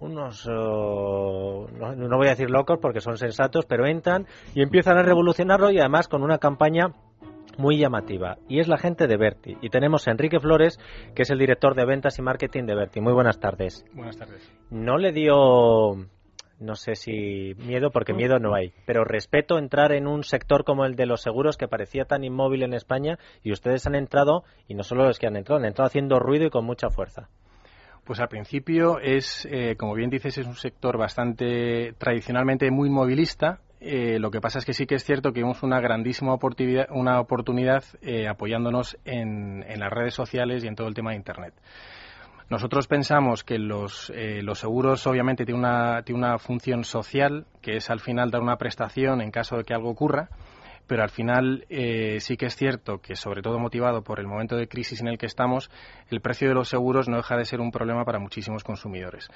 unos, oh, no, no voy a decir locos porque son sensatos, pero entran y empiezan a revolucionarlo y además con una campaña muy llamativa. Y es la gente de Berti y tenemos a Enrique Flores que es el director de ventas y marketing de Berti muy buenas tardes. Buenas tardes. no le dio no sé si miedo porque miedo no hay pero respeto entrar en un sector como el de los seguros que parecía tan inmóvil en España y ustedes han entrado y no solo los que han entrado han entrado haciendo ruido y con mucha fuerza Pues al principio es, eh, como bien dices, es un sector bastante tradicionalmente muy movilista. Eh, lo que pasa es que sí que es cierto que vimos una grandísima oportunidad, una oportunidad eh, apoyándonos en, en las redes sociales y en todo el tema de Internet. Nosotros pensamos que los, eh, seguros obviamente tienen una, tienen una función social, que es al final dar una prestación en caso de que algo ocurra, pero al final eh, sí que es cierto que, sobre todo motivado por el momento de crisis en el que estamos, el precio de los seguros no deja de ser un problema para muchísimos consumidores.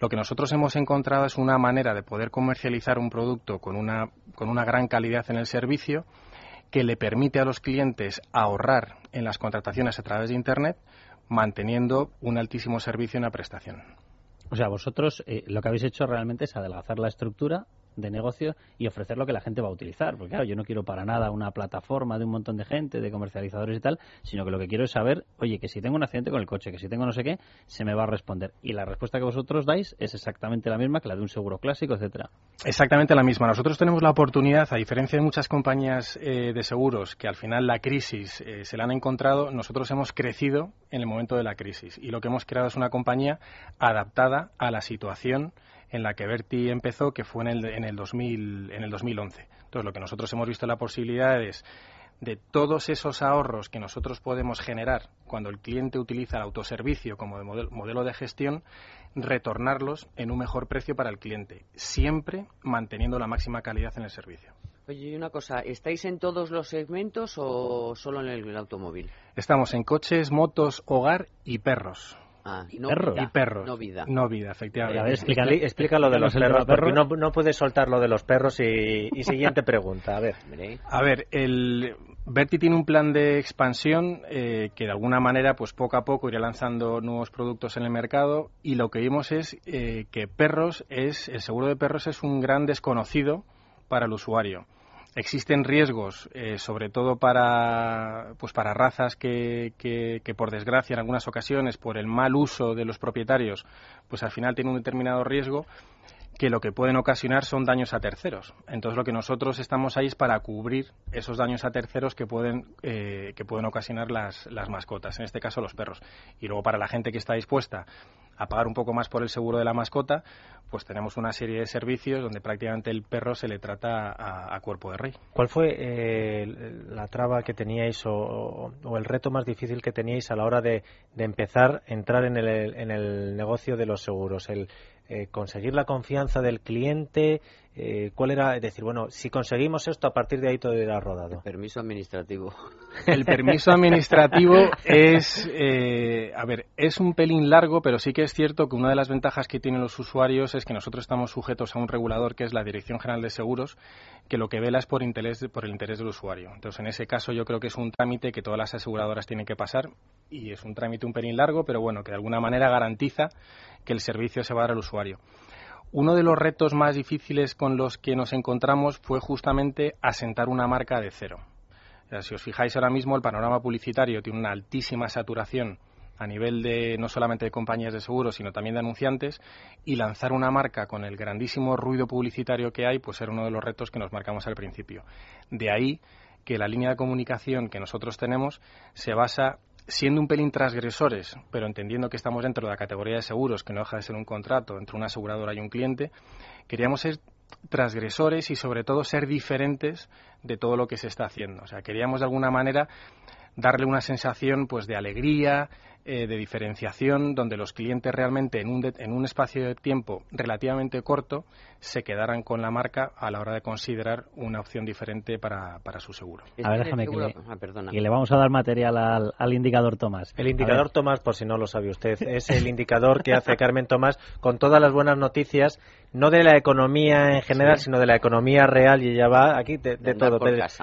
Lo que nosotros hemos encontrado es una manera de poder comercializar un producto con una, con una gran calidad en el servicio que le permite a los clientes ahorrar en las contrataciones a través de Internet, manteniendo un altísimo servicio en la prestación. O sea, vosotros eh, lo que habéis hecho realmente es adelgazar la estructura de negocio y ofrecer lo que la gente va a utilizar. Porque claro, yo no quiero para nada una plataforma de un montón de gente, de comercializadores y tal, sino que lo que quiero es saber, oye, que si tengo un accidente con el coche, que si tengo no sé qué, se me va a responder. Y la respuesta que vosotros dais es exactamente la misma que la de un seguro clásico, etcétera. Exactamente la misma. Nosotros tenemos la oportunidad, a diferencia de muchas compañías eh, de seguros que al final la crisis eh, se la han encontrado, nosotros hemos crecido en el momento de la crisis y lo que hemos creado es una compañía adaptada a la situación en la que Berti empezó, que fue en el, en el, 2000, en el 2011. Entonces, lo que nosotros hemos visto la posibilidad es de todos esos ahorros que nosotros podemos generar cuando el cliente utiliza el autoservicio como de modelo, modelo de gestión, retornarlos en un mejor precio para el cliente, siempre manteniendo la máxima calidad en el servicio. Oye, y una cosa, ¿estáis en todos los segmentos o solo en el, el automóvil? Estamos en coches, motos, hogar y perros. Ah, no perros. vida, Y perros. no vida. No vida, efectivamente. A ver, explica, explica lo de los perros, porque no, no puedes soltar lo de los perros y, y siguiente pregunta, a ver. A ver, el Berti tiene un plan de expansión eh, que de alguna manera, pues poco a poco irá lanzando nuevos productos en el mercado y lo que vimos es eh, que perros es el seguro de perros es un gran desconocido para el usuario. Existen riesgos, eh, sobre todo para, pues para razas que, que, que, por desgracia, en algunas ocasiones, por el mal uso de los propietarios, pues al final tienen un determinado riesgo que lo que pueden ocasionar son daños a terceros. Entonces, lo que nosotros estamos ahí es para cubrir esos daños a terceros que pueden, eh, que pueden ocasionar las, las mascotas, en este caso los perros. Y luego, para la gente que está dispuesta a pagar un poco más por el seguro de la mascota, pues tenemos una serie de servicios donde prácticamente el perro se le trata a, cuerpo de rey. ¿Cuál fue eh, la traba que teníais o, o, el reto más difícil que teníais a la hora de, de empezar a entrar en el, en el negocio de los seguros? El, eh, conseguir la confianza del cliente, eh, ¿cuál era? Es decir, bueno, si conseguimos esto, a partir de ahí todo irá rodado. El permiso administrativo. El permiso administrativo es, eh, a ver, es un pelín largo, pero sí que es cierto que una de las ventajas que tienen los usuarios es que nosotros estamos sujetos a un regulador que es la Dirección General de Seguros, que lo que vela es por, interés, por el interés del usuario. Entonces, en ese caso, yo creo que es un trámite que todas las aseguradoras tienen que pasar y es un trámite un pelín largo, pero bueno, que de alguna manera garantiza que el servicio se va a dar al usuario. Uno de los retos más difíciles con los que nos encontramos fue justamente asentar una marca de cero. Si os fijáis ahora mismo, el panorama publicitario tiene una altísima saturación a nivel de no solamente de compañías de seguros, sino también de anunciantes, y lanzar una marca con el grandísimo ruido publicitario que hay, pues era uno de los retos que nos marcamos al principio. De ahí que la línea de comunicación que nosotros tenemos se basa siendo un pelín transgresores, pero entendiendo que estamos dentro de la categoría de seguros, que no deja de ser un contrato entre una aseguradora y un cliente, queríamos ser transgresores y sobre todo ser diferentes de todo lo que se está haciendo. O sea, queríamos de alguna manera darle una sensación pues de alegría, eh, de diferenciación, donde los clientes realmente en un, en un espacio de tiempo relativamente corto se quedaran con la marca a la hora de considerar una opción diferente para, para su seguro. A ver, déjame que le, ah, le, vamos a dar material al, al indicador Tomás. El indicador Tomás, por si no lo sabe usted, es el indicador que hace Carmen Tomás con todas las buenas noticias no de la economía en general, sino de la economía real y ella va aquí de, todo.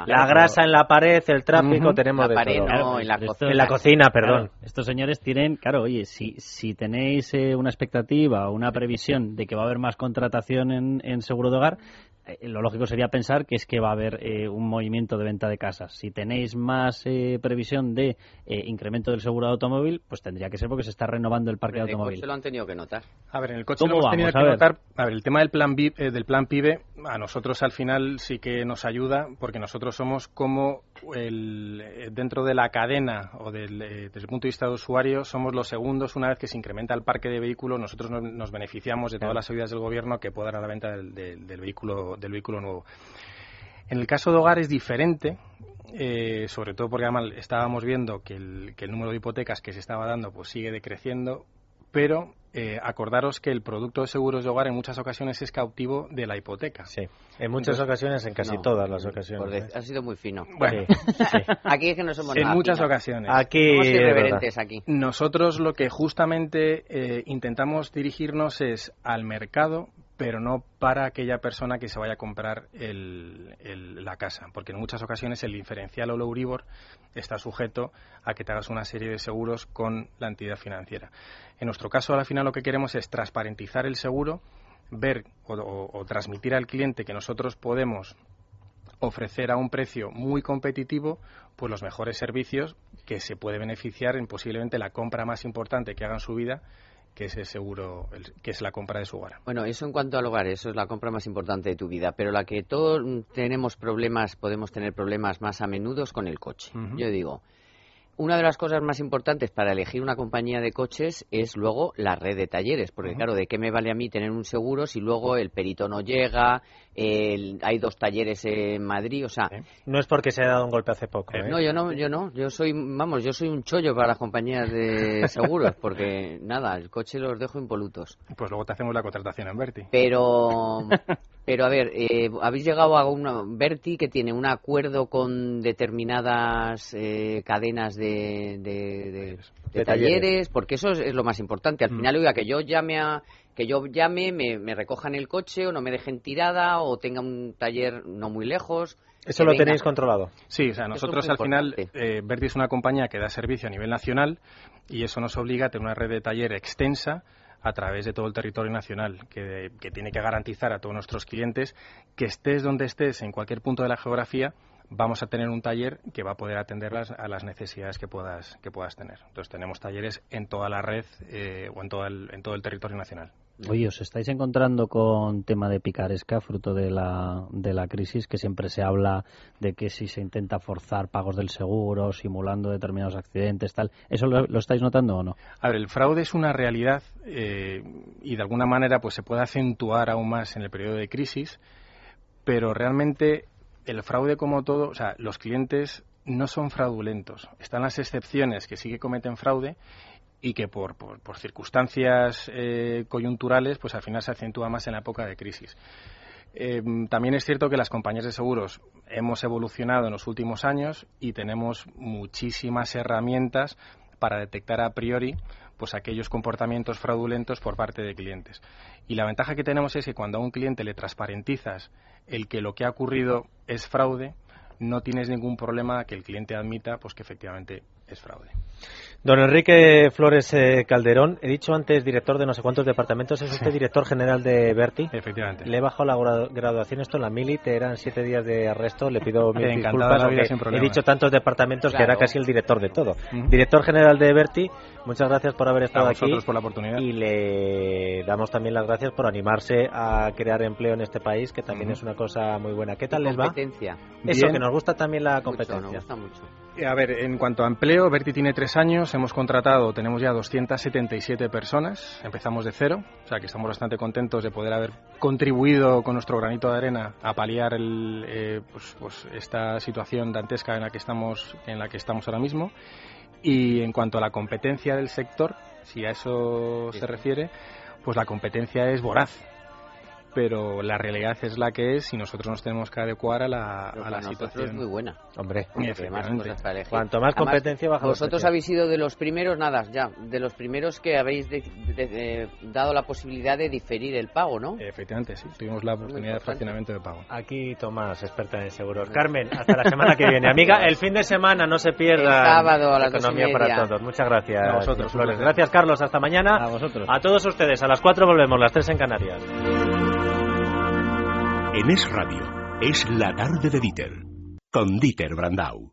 la grasa en la pared, el tráfico, tenemos de todo. en, la en, la cocina, perdón. estos señores tienen, claro, oye, si, si tenéis eh, una expectativa o una previsión de que va a haber más contratación en, en seguro de hogar, eh, lo lógico sería pensar que es que va a haber eh, un movimiento de venta de casas. Si tenéis más eh, previsión de incremento del seguro de automóvil, pues tendría que ser porque se está renovando el parque de automóvil. lo han tenido que notar. A ver, en el coche lo hemos tenido que notar. A ver, el tema del plan, del plan PIBE a nosotros al final sí que nos ayuda porque nosotros somos como el, dentro de la cadena o del, desde el punto de vista de usuario somos los segundos. Una vez que se incrementa el parque de vehículos nosotros nos, beneficiamos de todas las ayudas del gobierno que puedan a la venta del, del vehículo del vehículo nuevo. En el caso de hogar es diferente, eh, sobre todo porque además estábamos viendo que el, que el, número de hipotecas que se estaba dando pues sigue decreciendo, pero eh, acordaros que el producto de seguros de hogar en muchas ocasiones es cautivo de la hipoteca. Sí, en muchas ocasiones, en casi todas las ocasiones. ¿eh? Ha sido muy fino. Bueno, aquí es que no somos En muchas ocasiones. Aquí, somos irreverentes aquí. Nosotros lo que justamente intentamos dirigirnos es al mercado pero no para aquella persona que se vaya a comprar la casa, porque en muchas ocasiones el diferencial o el Euribor está sujeto a que te hagas una serie de seguros con la entidad financiera. En nuestro caso, al final lo que queremos es transparentizar el seguro, ver o transmitir al cliente que nosotros podemos ofrecer a un precio muy competitivo pues los mejores servicios que se puede beneficiar en posiblemente la compra más importante que haga en su vida que es el seguro, que es la compra de su hogar. Bueno, eso en cuanto al hogar, eso es la compra más importante de tu vida, pero la que todos tenemos problemas, podemos tener problemas más a menudo es con el coche. Yo digo, una de las cosas más importantes para elegir una compañía de coches es luego la red de talleres, porque claro, ¿de qué me vale a mí tener un seguro si luego el perito no llega, hay dos talleres en Madrid, o sea... No es porque se haya dado un golpe hace poco, ¿eh? No, yo no, yo no, yo soy, vamos, yo soy un chollo para las compañías de seguros, porque nada, el coche los dejo impolutos. Pues luego te hacemos la contratación en Berti. Pero... Pero a ver, eh, habéis llegado a un Berti que tiene un acuerdo con determinadas eh, cadenas de, de, talleres, porque eso es, lo más importante. Al mm. final, oiga, que yo llame a que yo llame, me, me, recojan el coche o no me dejen tirada o tenga un taller no muy lejos. Eso lo tenéis controlado. Sí, o sea, nosotros al final, eh, Berti es una compañía que da servicio a nivel nacional y eso nos obliga a tener una red de taller extensa a través de todo el territorio nacional, que, tiene que garantizar a todos nuestros clientes que estés donde estés, en cualquier punto de la geografía, vamos a tener un taller que va a poder atenderlas a las necesidades que puedas que puedas tener. Entonces tenemos talleres en toda la red eh, o en todo el, en todo el territorio nacional. Oye, ¿os estáis encontrando con tema de picaresca fruto de la, de la crisis? Que siempre se habla de que si se intenta forzar pagos del seguro, simulando determinados accidentes, tal. ¿Eso lo, estáis notando o no? A ver, el fraude es una realidad eh, y de alguna manera pues se puede acentuar aún más en el periodo de crisis, pero realmente el fraude como todo, o sea, los clientes no son fraudulentos. Están las excepciones que sí que cometen fraude y que por, por, circunstancias eh, coyunturales pues al final se acentúa más en la época de crisis. Eh, también es cierto que las compañías de seguros hemos evolucionado en los últimos años y tenemos muchísimas herramientas para detectar a priori pues aquellos comportamientos fraudulentos por parte de clientes. Y la ventaja que tenemos es que cuando a un cliente le transparentizas el que lo que ha ocurrido es fraude, no tienes ningún problema que el cliente admita pues que efectivamente es fraude. Don Enrique Flores eh, Calderón, he dicho antes director de no sé cuántos departamentos, es usted director general de Berti. Efectivamente. Le he bajado la graduación, esto en la Milit, eran siete días de arresto, le pido mil disculpas, he dicho tantos departamentos que era casi el director de todo. Director general de Berti, muchas gracias por haber estado aquí. por la oportunidad. Y le damos también las gracias por animarse a crear empleo en este país, que también es una cosa muy buena. ¿Qué tal les va? Competencia. Eso, que nos gusta también la competencia. Mucho, nos gusta mucho. A ver, en cuanto a empleo, Berti tiene tres años, hemos contratado, tenemos ya 277 personas, empezamos de cero, o sea que estamos bastante contentos de poder haber contribuido con nuestro granito de arena a paliar el, eh, pues, pues esta situación dantesca en la que estamos, en la que estamos ahora mismo. Y en cuanto a la competencia del sector, si a eso se refiere, pues la competencia es voraz pero la realidad es la que es y nosotros nos tenemos que adecuar a la, a la situación. es muy buena. Hombre, más cuanto más competencia baja Vosotros habéis sido de los primeros, nada, ya, de los primeros que habéis dado la posibilidad de diferir el pago, ¿no? Efectivamente, sí, tuvimos la oportunidad de fraccionamiento de pago. Aquí Tomás, experta en seguros. Carmen, hasta la semana que viene. Amiga, el fin de semana no se pierda. El sábado a las Economía para todos. Muchas gracias. A vosotros, Flores. Gracias, Carlos. Hasta mañana. A vosotros. A todos ustedes. A las 4 volvemos, las 3 en Canarias. En Es Radio, es la tarde de Dieter, con Dieter Brandau.